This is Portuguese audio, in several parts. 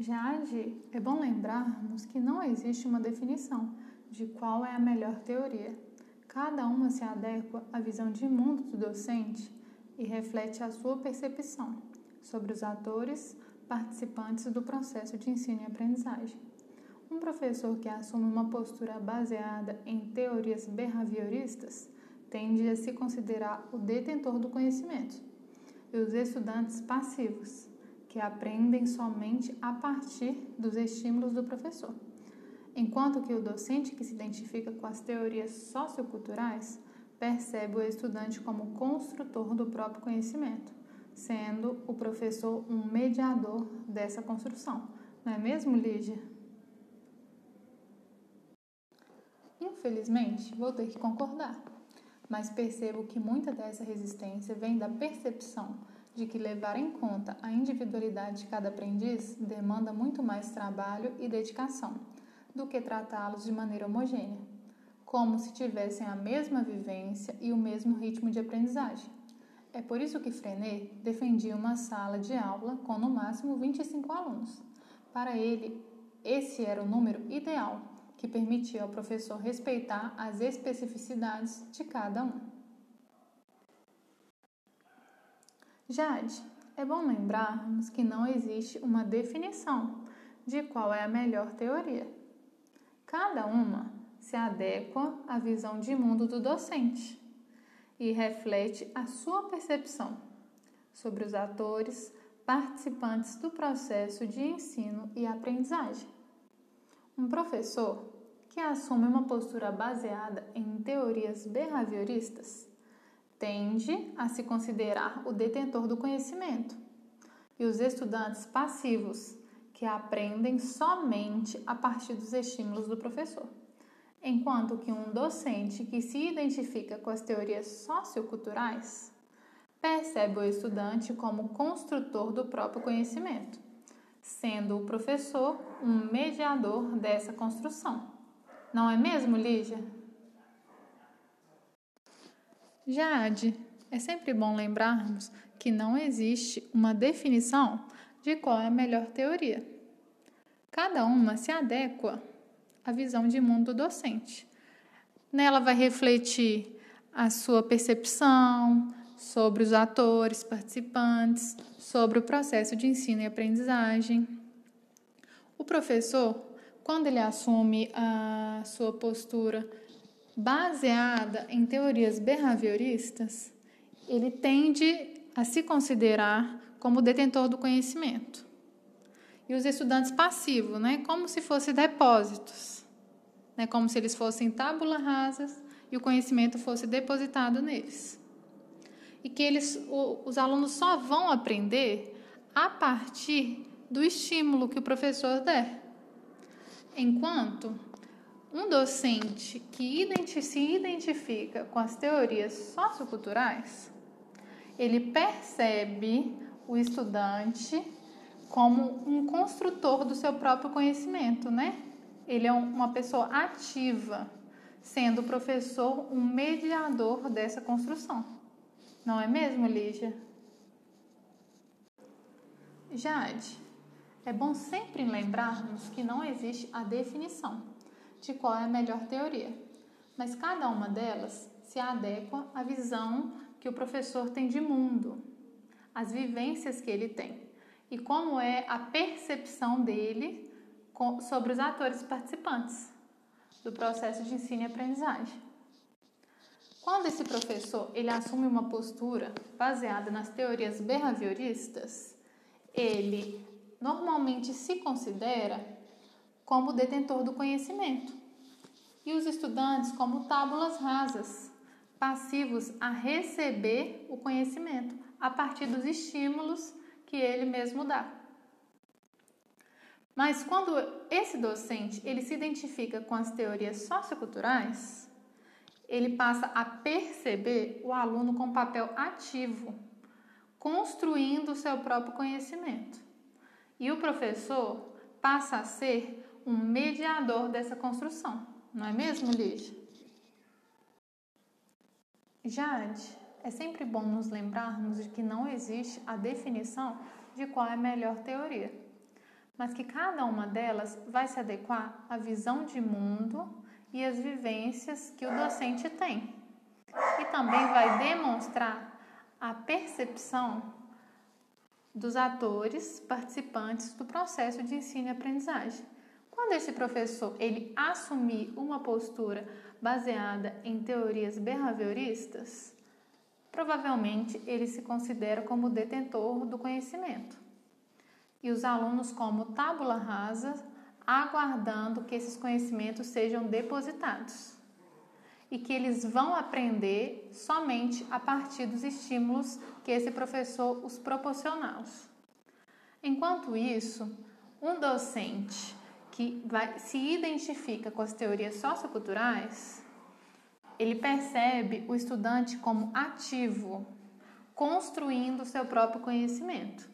Já de é bom lembrarmos que não existe uma definição de qual é a melhor teoria. Cada uma se adequa à visão de mundo do docente e reflete a sua percepção sobre os atores participantes do processo de ensino e aprendizagem. Um professor que assume uma postura baseada em teorias behavioristas tende a se considerar o detentor do conhecimento, e os estudantes passivos, que aprendem somente a partir dos estímulos do professor. Enquanto que o docente que se identifica com as teorias socioculturais percebe o estudante como construtor do próprio conhecimento, sendo o professor um mediador dessa construção. Não é mesmo, Lígia? Infelizmente, vou ter que concordar, mas percebo que muita dessa resistência vem da percepção de que levar em conta a individualidade de cada aprendiz demanda muito mais trabalho e dedicação do que tratá-los de maneira homogênea, como se tivessem a mesma vivência e o mesmo ritmo de aprendizagem. É por isso que Frenet defendia uma sala de aula com no máximo 25 alunos. Para ele, esse era o número ideal que permitia ao professor respeitar as especificidades de cada um. Jade, é bom lembrarmos que não existe uma definição de qual é a melhor teoria. Cada uma se adequa à visão de mundo do docente e reflete a sua percepção sobre os atores participantes do processo de ensino e aprendizagem. Um professor que assume uma postura baseada em teorias behavioristas tende a se considerar o detentor do conhecimento, e os estudantes passivos, que aprendem somente a partir dos estímulos do professor. Enquanto que um docente que se identifica com as teorias socioculturais percebe o estudante como construtor do próprio conhecimento, sendo o professor um mediador dessa construção. Não é mesmo, Lígia? Jade, é sempre bom lembrarmos que não existe uma definição de qual é a melhor teoria. Cada uma se adequa à visão de mundo do docente. Nela vai refletir a sua percepção sobre os atores, participantes, sobre o processo de ensino e aprendizagem. O professor, quando ele assume a sua postura baseada em teorias behavioristas, ele tende a se considerar como detentor do conhecimento. E os estudantes passivos, né, como se fossem depósitos, né, como se eles fossem tábula rasas e o conhecimento fosse depositado neles. E que eles, os alunos só vão aprender a partir do estímulo que o professor der. Enquanto um docente que se identifica com as teorias socioculturais, ele percebe o estudante como um construtor do seu próprio conhecimento, né? Ele é uma pessoa ativa, sendo o professor um mediador dessa construção. Não é mesmo, Lígia? Jade, é bom sempre lembrarmos que não existe a definição de qual é a melhor teoria, mas cada uma delas se adequa à visão que o professor tem de mundo, as vivências que ele tem e como é a percepção dele sobre os atores participantes do processo de ensino e aprendizagem. Quando esse professor ele assume uma postura baseada nas teorias behavioristas, ele normalmente se considera como detentor do conhecimento, e os estudantes como tábulas rasas, passivos a receber o conhecimento a partir dos estímulos que ele mesmo dá. Mas quando esse docente ele se identifica com as teorias socioculturais, ele passa a perceber o aluno com papel ativo, construindo o seu próprio conhecimento. E o professor passa a ser um mediador dessa construção, não é mesmo, Lígia? Jade, é sempre bom nos lembrarmos de que não existe a definição de qual é a melhor teoria. mas que cada uma delas vai se adequar à visão de mundo e às vivências que o docente tem. E também vai demonstrar a percepção dos atores participantes do processo de ensino e aprendizagem. Quando esse professor ele assumir uma postura baseada em teorias behavioristas, provavelmente ele se considera como detentor do conhecimento. E os alunos como tábula rasa, aguardando que esses conhecimentos sejam depositados. E que eles vão aprender somente a partir dos estímulos que esse professor os proporcionar. Enquanto isso, um docente que vai, se identifica com as teorias socioculturais, ele percebe o estudante como ativo, construindo seu próprio conhecimento,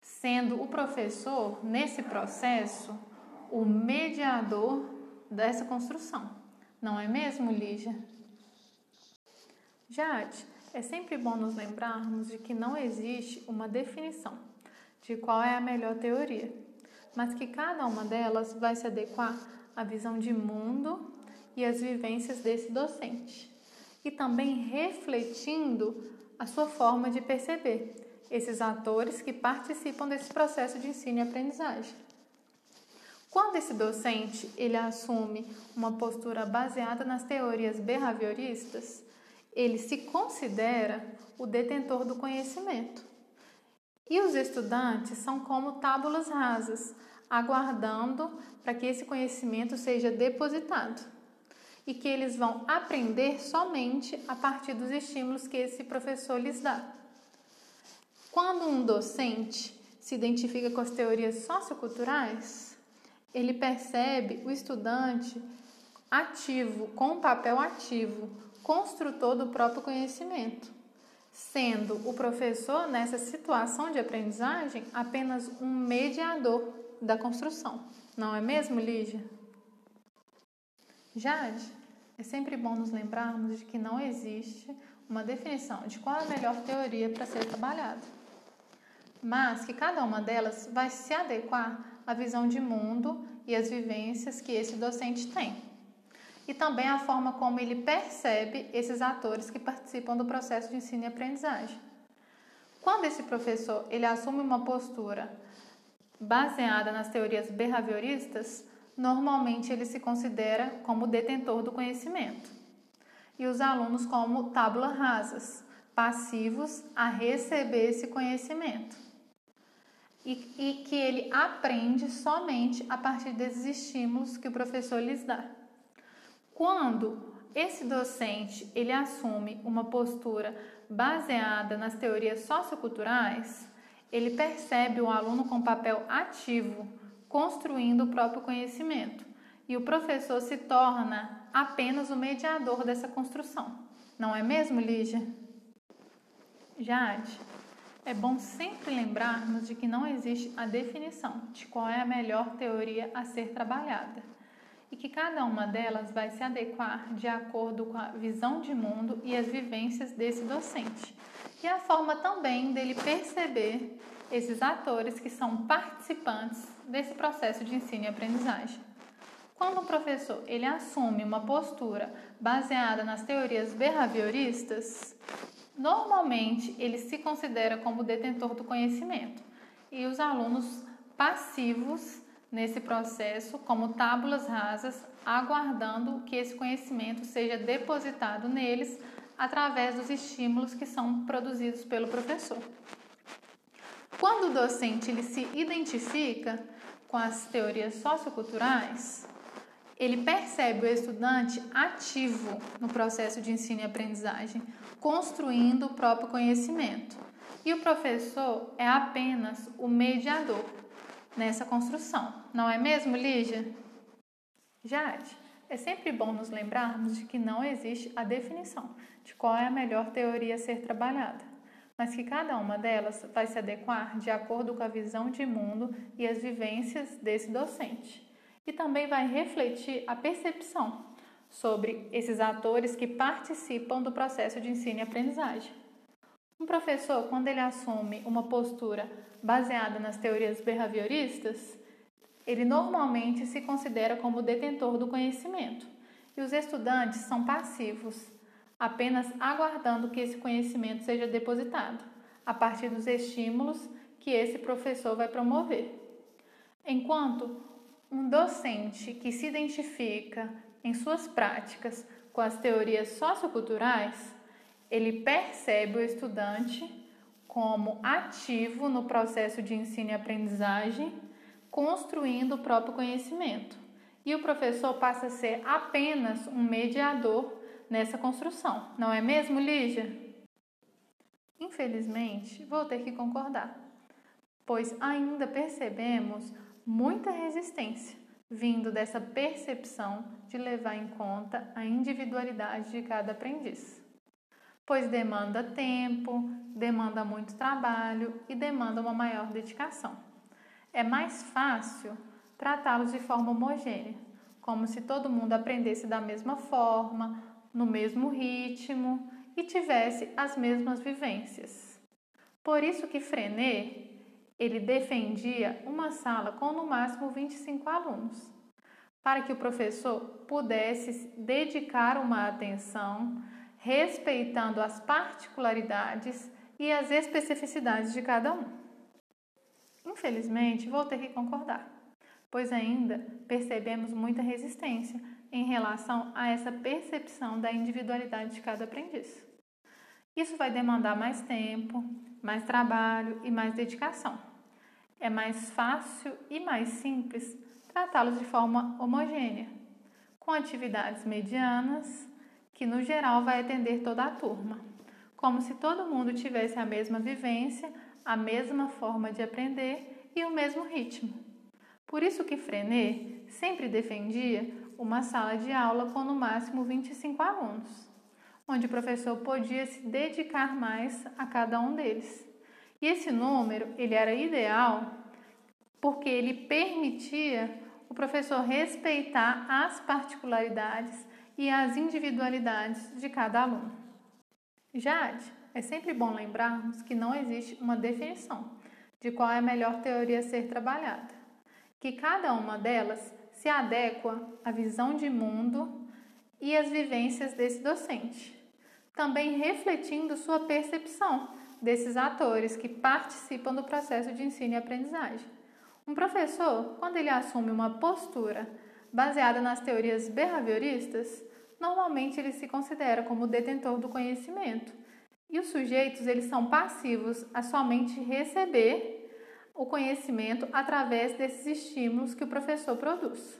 sendo o professor, nesse processo, o mediador dessa construção. Não é mesmo, Lígia? Jade, é sempre bom nos lembrarmos de que não existe uma definição de qual é a melhor teoria mas que cada uma delas vai se adequar à visão de mundo e às vivências desse docente, e também refletindo a sua forma de perceber esses atores que participam desse processo de ensino e aprendizagem. Quando esse docente ele assume uma postura baseada nas teorias behavioristas, ele se considera o detentor do conhecimento. E os estudantes são como tábulas rasas, aguardando para que esse conhecimento seja depositado e que eles vão aprender somente a partir dos estímulos que esse professor lhes dá. Quando um docente se identifica com as teorias socioculturais, ele percebe o estudante ativo, com um papel ativo, construtor do próprio conhecimento, sendo o professor, nessa situação de aprendizagem, apenas um mediador da construção. Não é mesmo, Lígia? Jade, é sempre bom nos lembrarmos de que não existe uma definição de qual é a melhor teoria para ser trabalhada, mas que cada uma delas vai se adequar à visão de mundo e às vivências que esse docente tem. E também a forma como ele percebe esses atores que participam do processo de ensino e aprendizagem. Quando esse professor ele assume uma postura baseada nas teorias behavioristas, normalmente ele se considera como detentor do conhecimento. E os alunos como tábula rasas, passivos a receber esse conhecimento. E, e que ele aprende somente a partir desses estímulos que o professor lhes dá. Quando esse docente ele assume uma postura baseada nas teorias socioculturais, ele percebe o aluno com papel ativo, construindo o próprio conhecimento, e o professor se torna apenas o mediador dessa construção. Não é mesmo, Lígia? Jade, é bom sempre lembrarmos de que não existe a definição de qual é a melhor teoria a ser trabalhada e que cada uma delas vai se adequar de acordo com a visão de mundo e as vivências desse docente e a forma também dele perceber esses atores que são participantes desse processo de ensino e aprendizagem. Quando um professor ele assume uma postura baseada nas teorias behavioristas, normalmente ele se considera como detentor do conhecimento e os alunos passivos nesse processo como tábulas rasas, aguardando que esse conhecimento seja depositado neles através dos estímulos que são produzidos pelo professor. Quando o docente ele se identifica com as teorias socioculturais, ele percebe o estudante ativo no processo de ensino e aprendizagem, construindo o próprio conhecimento. E o professor é apenas o mediador nessa construção. Não é mesmo, Lígia? Jade, é sempre bom nos lembrarmos de que não existe a definição de qual é a melhor teoria a ser trabalhada, mas que cada uma delas vai se adequar de acordo com a visão de mundo e as vivências desse docente. E também vai refletir a percepção sobre esses atores que participam do processo de ensino e aprendizagem. Um professor, quando ele assume uma postura baseada nas teorias behavioristas, ele normalmente se considera como detentor do conhecimento e os estudantes são passivos, apenas aguardando que esse conhecimento seja depositado a partir dos estímulos que esse professor vai promover. Enquanto um docente que se identifica em suas práticas com as teorias socioculturais, ele percebe o estudante como ativo no processo de ensino e aprendizagem, construindo o próprio conhecimento. E o professor passa a ser apenas um mediador nessa construção, não é mesmo, Lígia? Infelizmente, vou ter que concordar, pois ainda percebemos muita resistência vindo dessa percepção de levar em conta a individualidade de cada aprendiz pois demanda tempo, demanda muito trabalho e demanda uma maior dedicação. É mais fácil tratá-los de forma homogênea, como se todo mundo aprendesse da mesma forma, no mesmo ritmo e tivesse as mesmas vivências. Por isso que Frenet, ele defendia uma sala com no máximo 25 alunos, para que o professor pudesse dedicar uma atenção respeitando as particularidades e as especificidades de cada um. Infelizmente, vou ter que concordar, pois ainda percebemos muita resistência em relação a essa percepção da individualidade de cada aprendiz. Isso vai demandar mais tempo, mais trabalho e mais dedicação. É mais fácil e mais simples tratá-los de forma homogênea, com atividades medianas que no geral vai atender toda a turma, como se todo mundo tivesse a mesma vivência, a mesma forma de aprender e o mesmo ritmo. Por isso que Frenet sempre defendia uma sala de aula com no máximo 25 alunos, onde o professor podia se dedicar mais a cada um deles. E esse número, ele era ideal porque ele permitia o professor respeitar as particularidades e as individualidades de cada aluno. Jade, é sempre bom lembrarmos que não existe uma definição de qual é a melhor teoria a ser trabalhada, que cada uma delas se adequa à visão de mundo e às vivências desse docente, também refletindo sua percepção desses atores que participam do processo de ensino e aprendizagem. Um professor, quando ele assume uma postura baseada nas teorias behavioristas, normalmente ele se considera como detentor do conhecimento. E os sujeitos, eles são passivos a somente receber o conhecimento através desses estímulos que o professor produz.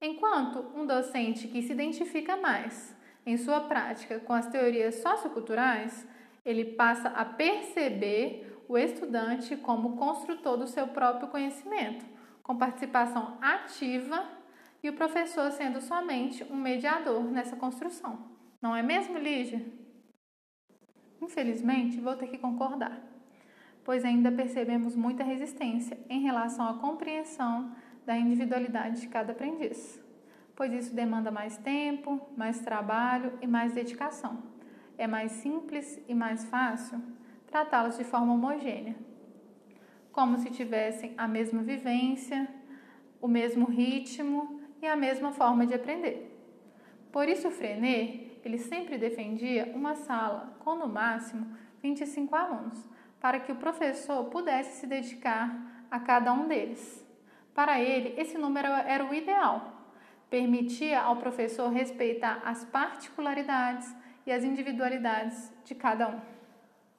Enquanto um docente que se identifica mais em sua prática com as teorias socioculturais, ele passa a perceber o estudante como construtor do seu próprio conhecimento, com participação ativa e o professor sendo somente um mediador nessa construção. Não é mesmo, Lígia? Infelizmente, vou ter que concordar, pois ainda percebemos muita resistência em relação à compreensão da individualidade de cada aprendiz, pois isso demanda mais tempo, mais trabalho e mais dedicação. É mais simples e mais fácil tratá-los de forma homogênea, como se tivessem a mesma vivência, o mesmo ritmo e a mesma forma de aprender. Por isso, Frenet, ele sempre defendia uma sala com no máximo 25 alunos, para que o professor pudesse se dedicar a cada um deles. Para ele, esse número era o ideal. Permitia ao professor respeitar as particularidades e as individualidades de cada um.